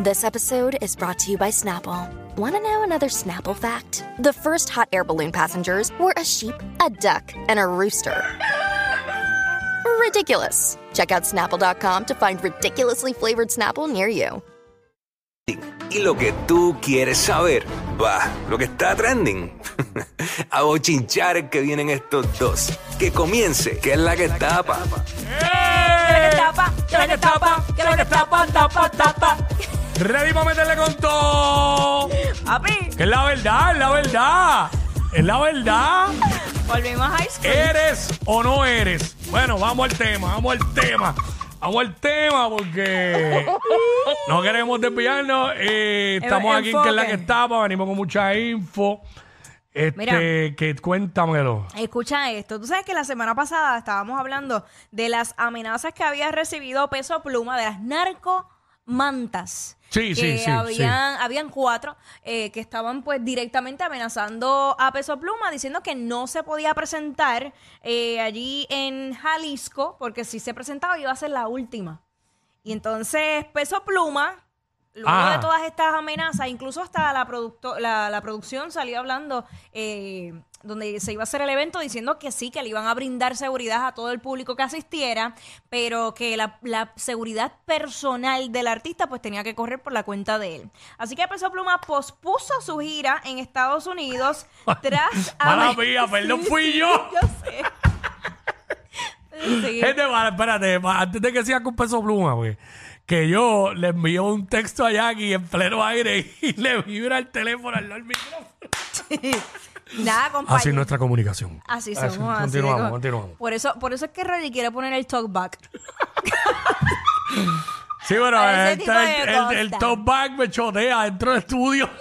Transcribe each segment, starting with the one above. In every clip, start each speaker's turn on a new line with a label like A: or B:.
A: This episode is brought to you by Snapple. Want to know another Snapple fact? The first hot air balloon passengers were a sheep, a duck, and a rooster. Ridiculous. Check out snapple.com to find ridiculously flavored Snapple near you.
B: Y lo que tú quieres saber, va, lo que está trending. A bochinchar que vienen estos dos. Que comience, que es la que tapa.
C: ¡Eh!
D: tapa, que la que tapa, que la que tapa, tapa, tapa.
C: Ready para meterle con todo.
D: Papi,
C: Que es la verdad, es la verdad. Es la verdad.
D: volvimos a high school.
C: ¿Eres o no eres? Bueno, vamos al tema, vamos al tema. Vamos al tema porque no queremos desviarnos. eh, estamos aquí en que es la que estaba, venimos con mucha info. Este,
D: Mira.
C: que cuéntamelo.
D: Escucha esto. Tú sabes que la semana pasada estábamos hablando de las amenazas que había recibido Peso Pluma, de las narcomantas.
C: Sí, sí,
D: que
C: sí,
D: Habían, habían cuatro eh, que estaban pues directamente amenazando a Peso Pluma, diciendo que no se podía presentar eh, allí en Jalisco, porque si se presentaba iba a ser la última. Y entonces Peso Pluma, luego
C: Ah.
D: de todas estas amenazas, incluso hasta la, producto- la, la producción salió hablando eh, donde se iba a hacer el evento diciendo que sí, que le iban a brindar seguridad a todo el público que asistiera, pero que la, la seguridad personal del artista pues tenía que correr por la cuenta de él. Así que Peso Pluma pospuso su gira en Estados Unidos tras...
C: Mala mía, perdón, fui yo.
D: Yo sé. Sí.
C: Gente, va, espérate, antes de que siga con peso pluma, güey, que yo le envío un texto a Jackie en pleno aire y le vibra el teléfono al lado del micrófono.
D: Nada, compañero.
C: Así es nuestra comunicación.
D: Así somos. así
C: Continuamos,
D: co-
C: continuamos.
D: Por eso, por eso es que Reggie quiere poner el talkback.
C: Sí,
D: ese
C: el, el, el, el
D: cosas.
C: top back me chotea dentro del estudio.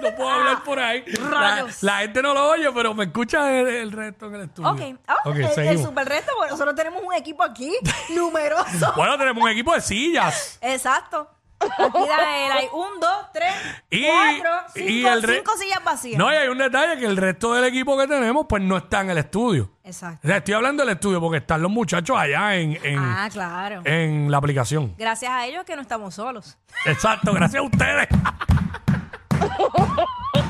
C: No puedo hablar por ahí. La, la gente no lo oye, pero me escucha el, el resto en el estudio.
D: Ok, ah,
C: Ok,
D: el, el super reto, porque nosotros tenemos un equipo aquí numeroso.
C: Bueno, tenemos un equipo de sillas.
D: Exacto. Aquí da el, hay un, dos, tres,
C: Y-
D: cuatro,
C: y
D: cinco,
C: el re-
D: cinco sillas vacías.
C: No, y hay un detalle que el resto del equipo que tenemos, pues no está en el estudio.
D: Exacto.
C: O sea, estoy hablando del estudio porque están los muchachos allá en, en,
D: Ah, claro.
C: en la aplicación.
D: Gracias a ellos que no estamos solos.
C: Exacto, gracias a ustedes.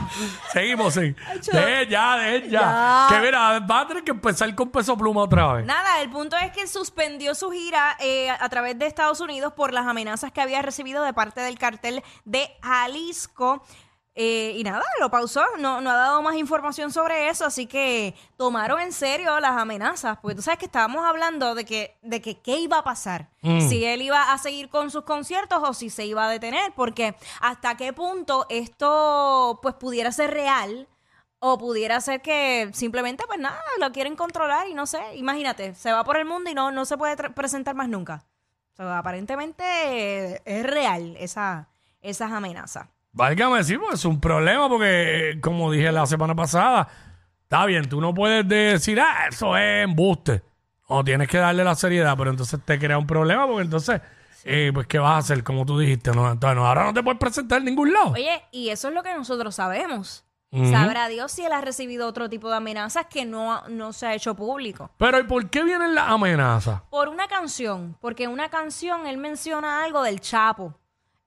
C: Seguimos, sí. De ya, de ya.
D: Ya.
C: Que mira, va a tener que empezar con peso pluma otra vez.
D: Nada, el punto es que suspendió su gira eh, a través de Estados Unidos por las amenazas que había recibido de parte del cartel de Jalisco. Eh, y nada, lo pausó, no, no ha dado más información sobre eso, así que tomaron en serio las amenazas, porque tú sabes que estábamos hablando de que, de que qué iba a pasar, si él iba a seguir con sus conciertos o si se iba a detener, porque hasta qué punto esto pues pudiera ser real o pudiera ser que simplemente, pues nada, lo quieren controlar y no sé, imagínate, se va por el mundo y no, no se puede presentar más nunca. O sea, aparentemente eh, es real esa, esas amenazas.
C: Válgame decir, pues es un problema porque, eh, como dije la semana pasada, está bien, tú no puedes decir, ah, eso es embuste. O tienes que darle la seriedad, pero entonces te crea un problema porque entonces, eh, pues, ¿qué vas a hacer? Como tú dijiste, no, entonces, no, ahora no te puedes presentar en ningún lado.
D: Oye, y eso es lo que nosotros sabemos.
C: Ujú.
D: Sabrá Dios si él ha recibido otro tipo de amenazas que no, no se ha hecho público.
C: Pero ¿y por qué vienen las amenazas?
D: Por una canción, porque en una canción él menciona algo del Chapo.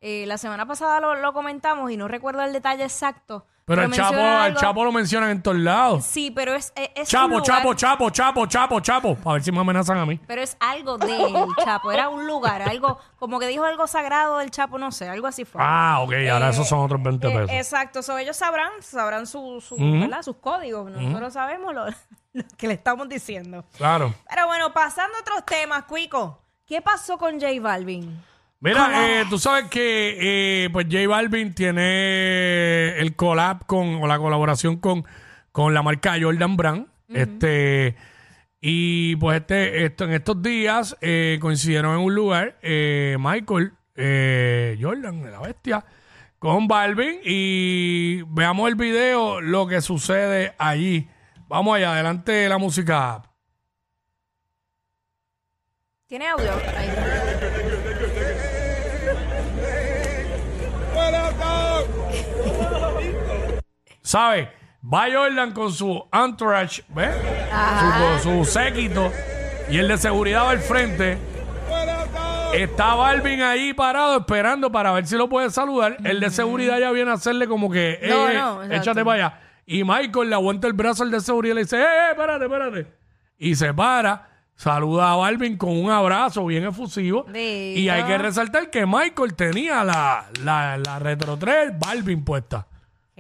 D: Eh, la semana pasada lo, lo comentamos y no recuerdo el detalle exacto.
C: Pero el Chapo,
D: algo-
C: Chapo lo mencionan en todos lados.
D: Sí, pero es, es, es un
C: Chapo,
D: lugar-
C: Chapo, Chapo, Chapo, Chapo, Chapo. A ver si me amenazan a mí.
D: Pero es algo del Chapo, era un lugar, algo, como que dijo algo sagrado del Chapo, no sé, algo así fue.
C: Ah, ok, ahora
D: Eh,
C: esos son otros 20
D: Eh,
C: pesos.
D: exacto, so, ellos sabrán, sabrán su, su-. ¿verdad? sus códigos. Nosotros sabemos lo, lo que le estamos diciendo.
C: Claro.
D: Pero bueno, pasando a otros temas, Cuico. ¿Qué pasó con J Balvin?
C: Mira, eh, tú sabes que eh, pues J Balvin tiene el collab con, o la colaboración con, con la marca Jordan Brand. Este. Y pues este, esto, en estos días eh, coincidieron en un lugar, eh, Michael, eh, Jordan, la bestia, con Balvin. Y veamos el video, lo que sucede allí. Vamos allá, adelante de la música.
D: ¿Tiene audio? Ahí.
C: ¿Sabes? Va Jordan con su entourage, ¿ves? Su, con su séquito. Y el de seguridad va al frente. Está Balvin ahí parado esperando para ver si lo puede saludar. El de seguridad ya viene a hacerle como que, eh,
D: No, no, exacto.
C: échate para allá. Y Michael le aguanta el brazo al de seguridad y le dice, eh, eh, espérate, espérate. Y se para, saluda a Balvin con un abrazo bien efusivo. Y hay que resaltar que Michael tenía la, la, la Retro 3 Balvin puesta.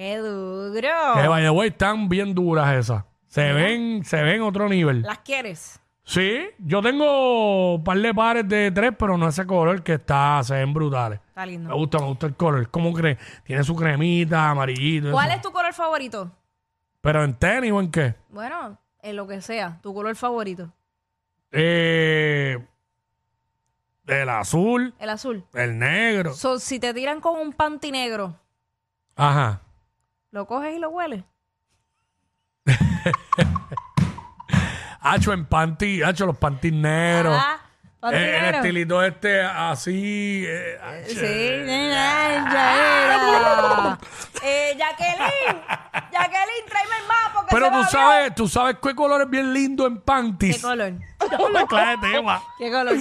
D: ¡Qué duro!
C: Que by the way, están bien duras esas. Se ven, se ven otro nivel.
D: ¿Las quieres?
C: Sí, yo tengo un par de pares de tres, pero no ese color que está, se ven brutales.
D: Está lindo.
C: Me gusta, me gusta el color. ¿Cómo crees? Tiene su cremita, amarillito.
D: ¿Cuál
C: eso.
D: es tu color favorito?
C: Pero en tenis o en qué?
D: Bueno, en lo que sea, tu color favorito.
C: Eh, el azul,
D: El azul.
C: el negro.
D: So, si te tiran con un panty negro,
C: Ajá.
D: ¿Lo coges y lo hueles?
C: Hacho en panty, hacho los panties negros.
D: Ah,
C: Eh, el estilito este así. eh, hacho.
D: Sí, ya era. eh, Jacqueline, Jacqueline, tráeme el mapa. Que
C: Pero
D: se
C: tú sabes, tú sabes qué color es bien lindo en
D: olvidó.
C: panties.
D: ¿Qué color?
C: Una clase de tema.
D: ¿Qué color?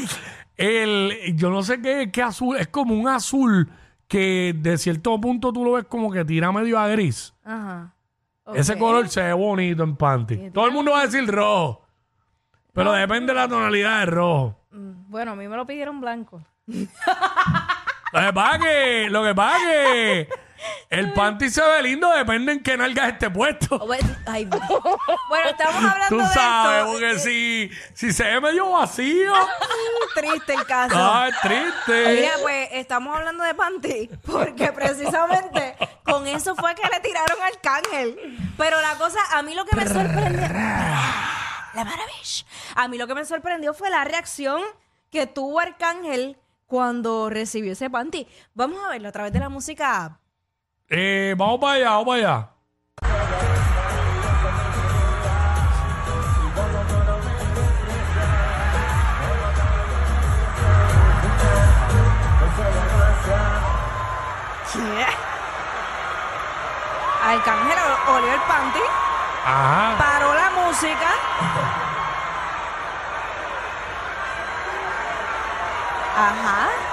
C: El, yo no sé qué, qué azul, es como un azul que de cierto punto tú lo ves como que tira medio a gris.
D: Ajá.
C: Ese color se ve bonito en panty. Todo el mundo va a decir rojo. Pero depende de la tonalidad de rojo.
D: Mm, Bueno, a mí me lo pidieron blanco.
C: Lo que pasa que, lo que pasa que el panty se ve lindo, depende en qué nalgas esté puesto.
D: Bueno, ay, bueno, estamos hablando
C: Tú
D: de
C: sabes, porque si, si se ve medio vacío,
D: Triste el caso.
C: es triste.
D: Mira, pues estamos hablando de panty porque precisamente con eso fue que le tiraron al cángel. Pero la cosa, a mí lo que me sorprendió. La maravilla. A mí lo que me sorprendió fue la reacción que tuvo Arcángel cuando recibió ese panty. Vamos a verlo a través de la música.
C: Eh, vamos para allá, vamos para allá.
D: Arcángel olió el panty,
C: Ajá.
D: paró la música. Ajá.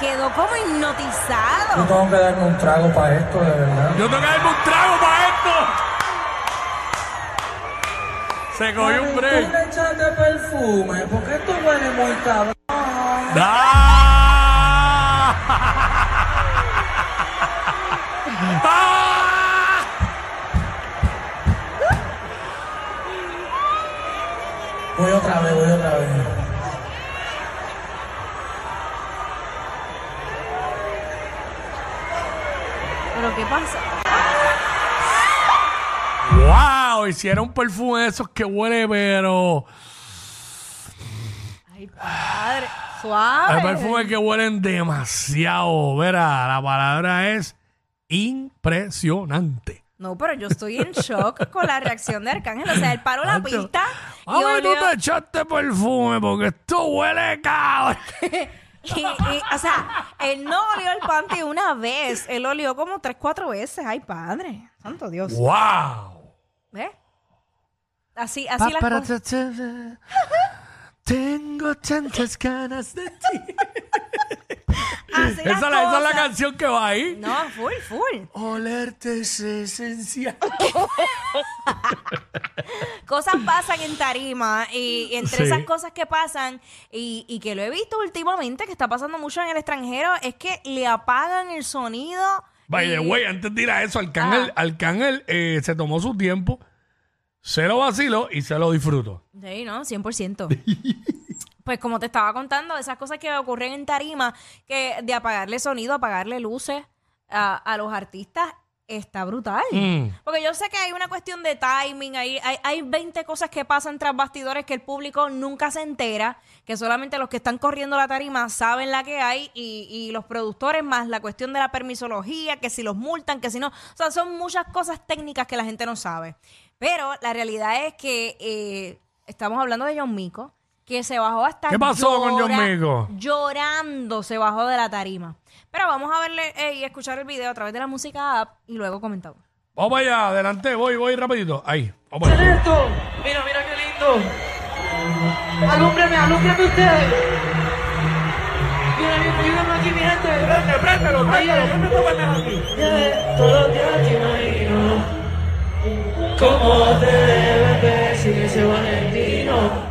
D: Quedó como hipnotizado.
E: tengo que darme un trago para esto, de verdad.
C: Yo tengo que darme un trago para esto. Se cogió un break.
E: le echaste perfume? Porque esto huele muy cabrón.
C: ¡Ah! ¡Wow! Hicieron un perfume de esos que huele, pero.
D: Ay, padre.
C: Hay
D: Suave.
C: perfumes que huelen demasiado. Verá, la palabra es impresionante.
D: No, pero yo estoy en shock con la reacción de Arcángel. O sea, él paró la pista
C: A ver, tú te echaste perfume porque esto huele cabrón.
D: y- y, o sea, él no olió el panty una vez. Él olió como tres, cuatro veces. Ay, padre. Santo Dios.
C: ¡Wow!
D: ¿Ves? Así, así las cosas.
C: Tengo tantas ganas de ti.
D: Así las
C: Esa, es la- esa es la
D: cosas.
C: canción que va ahí.
D: No, full, full.
C: Olerte es esencial.
D: Cosas pasan en tarima y entre
C: Sí.
D: esas cosas que pasan y, y que lo he visto últimamente, que está pasando mucho en el extranjero, es que le apagan el sonido.
C: By the
D: y-
C: way, antes de ir a eso, Arcángel, Arcángel eh, se tomó su tiempo, se lo vaciló y se lo disfrutó.
D: Sí, ¿no? 100%. pues como te estaba contando, esas cosas que ocurren en tarima, que de apagarle sonido, apagarle luces a, a los artistas, está brutal.
C: Mm.
D: Porque yo sé que hay una cuestión de timing, hay, hay, hay 20 cosas que pasan tras bastidores que el público nunca se entera, que solamente los que están corriendo la tarima saben la que hay y, y los productores más la cuestión de la permisología, que si los multan, que si no. O sea, son muchas cosas técnicas que la gente no sabe. Pero la realidad es que eh, estamos hablando de John Mico, que se bajó hasta
C: ¿Qué pasó con John Mico?
D: Llorando se bajó de la tarima. Pero vamos a verle eh, y escuchar el video a través de la música app y luego comentamos.
C: Vamos para allá, adelante, voy, voy rapidito. Ahí, vamos allá.
E: esto? Mira, mira qué lindo. Alúmbreme, alúmbreme ustedes. Ayúdame aquí, mi gente. Prende, préndelo, préndelo. ¿Qué me pones aquí? Días te ver sin ese Valentino.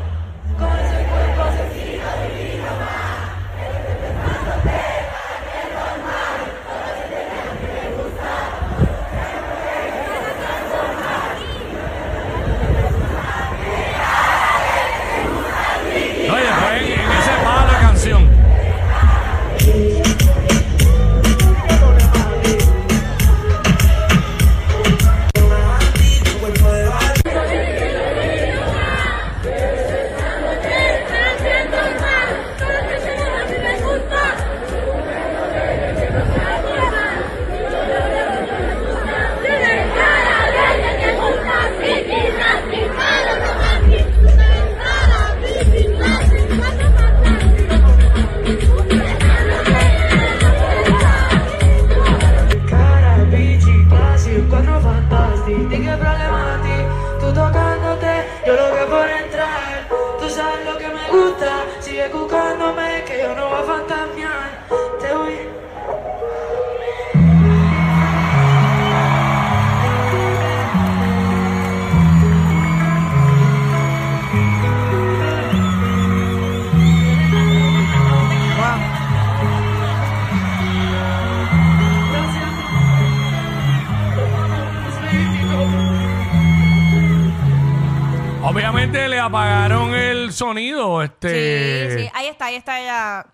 C: Apagaron el sonido. Este.
D: Sí, sí, ahí está, ahí está ella.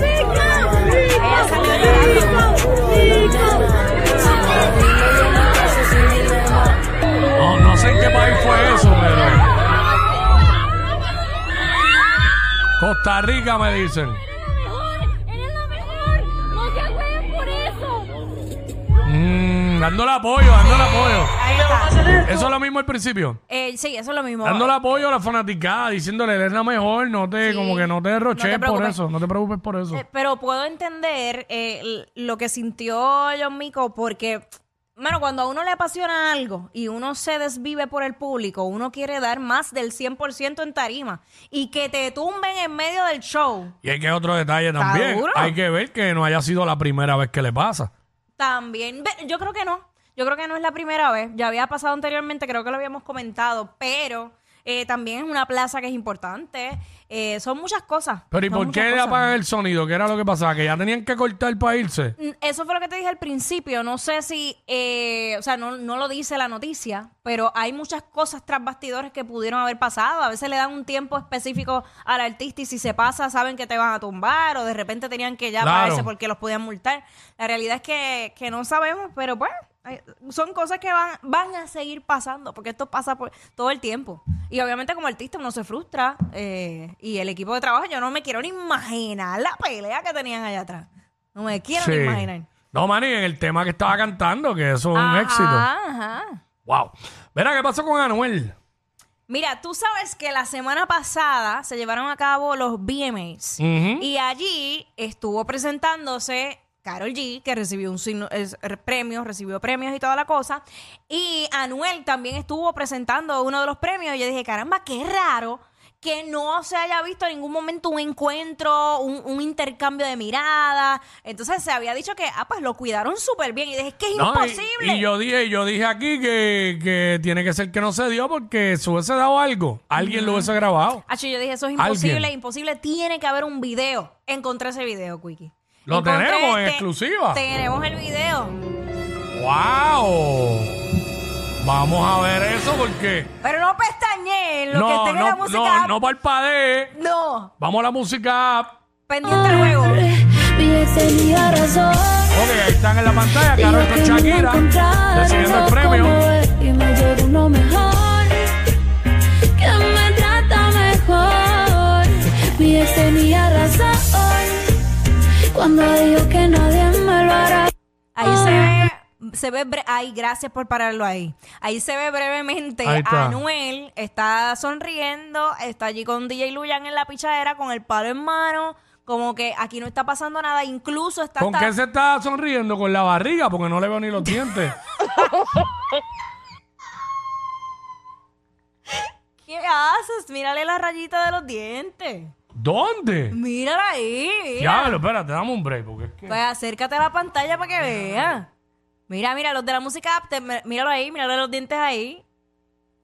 D: Ella salió llorando.
C: No, no sé en qué país fue eso, pero. Costa Rica me dicen.
F: ¡Eres
C: dándole apoyo, dándole apoyo.
D: Ahí está.
C: Eso es lo mismo al principio.
D: Eh, sí, eso es lo mismo.
C: Dándole apoyo a la fanaticada, diciéndole, eres la mejor, no te,
D: Sí.
C: como que no te derroches por
D: preocupes.
C: eso, no te preocupes por eso.
D: Eh, pero puedo entender eh, l- lo que sintió John Mico porque, bueno, cuando a uno le apasiona algo y uno se desvive por el público, uno quiere dar más del 100% en tarima y que te tumben en medio del show.
C: Y hay que otro detalle también.
D: duro.
C: Hay que ver que no haya sido la primera vez que le pasa.
D: También, yo creo que no. Yo creo que no es la primera vez. Ya había pasado anteriormente, creo que lo habíamos comentado, pero eh, también es una plaza que es importante. Eh, son muchas cosas.
C: Pero ¿y
D: son
C: por qué
D: cosas.
C: apagan el sonido? ¿Qué era lo que pasaba? ¿Que ya tenían que cortar para irse?
D: Mm, Eso fue lo que te dije al principio. No sé si, eh, o sea, no, no lo dice la noticia, pero hay muchas cosas tras bastidores que pudieron haber pasado. A veces le dan un tiempo específico al artista y si se pasa saben que te van a tumbar o de repente tenían que ya
C: Claro.
D: pararse porque los podían multar. La realidad es que, que no sabemos, pero pues hay- son cosas que van, van a seguir pasando porque esto pasa por todo el tiempo. Y obviamente como artista uno se frustra eh, y el equipo de trabajo, yo no me quiero ni imaginar la pelea que tenían allá atrás. No me quiero ni imaginar.
C: No, Manny, en el tema que estaba cantando, que eso es un
D: Ajá,
C: éxito.
D: ajá.
C: Wow. Verá, ¿qué pasó con Anuel?
D: Mira, tú sabes que la semana pasada se llevaron a cabo los VMAs
C: Ujú.
D: y allí estuvo presentándose Carol G, que recibió un signo, es- er, premio, recibió premios y toda la cosa, y Anuel también estuvo presentando uno de los premios y yo dije, caramba, qué raro que no se haya visto en ningún momento un encuentro, un, un intercambio de miradas. Entonces se había dicho que, ah, pues lo cuidaron súper bien. Y dije, es que es
C: No, y-
D: imposible.
C: Y, yo dije, yo dije aquí que, que tiene que ser que no se dio porque si hubiese dado algo, alguien lo hubiese grabado.
D: Acho, yo dije, eso es
C: Alguien.
D: imposible, imposible. Tiene que haber un video. Encontré ese video, Quickie.
C: Lo tenemos en
D: este-
C: exclusiva.
D: Tenemos el video.
C: ¡Wow! Vamos a ver eso porque.
D: Pero no pestañé lo que
C: No,
D: esté en la
C: no,
D: música.
C: no,
D: app.
C: no parpadee.
D: No.
C: Vamos a la música. app.
D: Pendiente el juego.
F: Mi ex tenía razón.
C: Ok, ahí están en la pantalla. Carol con Shakira. Recibiendo el premio.
F: Y me llegó uno mejor. Que me trata mejor. Mi ex tenía razón. Cuando dijo que nadie me lo hará.
D: Ahí se ve. Se ve bre- Ay, gracias por pararlo ahí. Ahí se ve brevemente
C: Ahí está.
D: Anuel está sonriendo, está allí con DJ Luyan en la pichadera con el palo en mano, como que aquí no está pasando nada, incluso está
C: ¿Con
D: hasta-
C: qué se está sonriendo? Con la barriga, porque no le veo ni los dientes.
D: ¿Qué haces? Mírale la rayita de los dientes.
C: ¿Dónde?
D: Mírala ahí. mira.
C: Diablo, espérate, dame un break, porque es que...
D: Pues acércate a la pantalla para que veas. Mira, mira, los de la música app, te- míralo ahí, míralo los dientes ahí.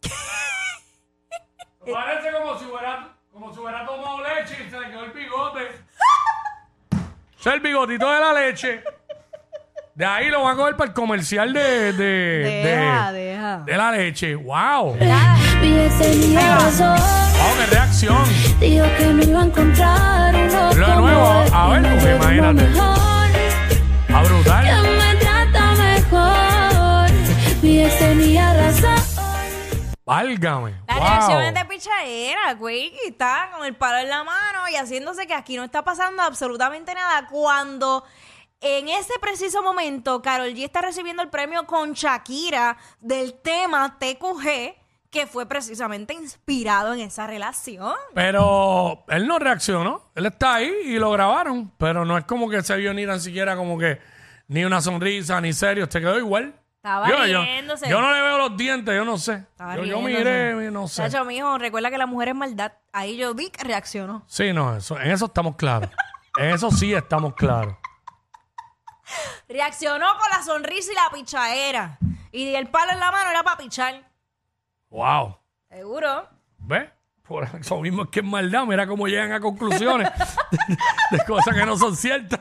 C: Parece como si hubiera, como si hubiera tomado leche y se le quedó el bigote. Ese es el bigotito de la leche. De ahí lo van a coger para el comercial de, de,
D: Deja,
C: de,
D: deja.
C: de la leche. ¡Wow! ¡Wow, qué reacción!
F: Dijo que no iba a encontrar uno
C: Lo de nuevo, a ver,
F: duermo
C: imagínate.
F: Tenía razón.
C: ¡Válgame!
D: Las
C: ¡Wow!
D: reacciones de pichadera, güey, que está con el palo en la mano y haciéndose que aquí no está pasando absolutamente nada. Cuando en ese preciso momento Carol G está recibiendo el premio con Shakira del tema TQG, que fue precisamente inspirado en esa relación.
C: Pero él no reaccionó. Él está ahí y lo grabaron. Pero no es como que se vio ni tan siquiera como que ni una sonrisa, ni serio. Te quedó igual.
D: Estaba
C: yo,
D: riéndose.
C: yo no le veo los dientes, yo no sé.
D: Estaba
C: Yo, yo
D: riéndose.
C: miré, no sé.
D: Chacho, mijo, recuerda que la mujer es maldad. Ahí yo vi que reaccionó.
C: Sí, no, eso, en eso estamos claros. en eso sí estamos claros.
D: Reaccionó con la sonrisa y la pichadera. Y el palo en la mano era para pichar.
C: Wow.
D: Seguro.
C: ¿Ves? Por eso mismo es que es maldad. Mira cómo llegan a conclusiones de cosas que no son ciertas.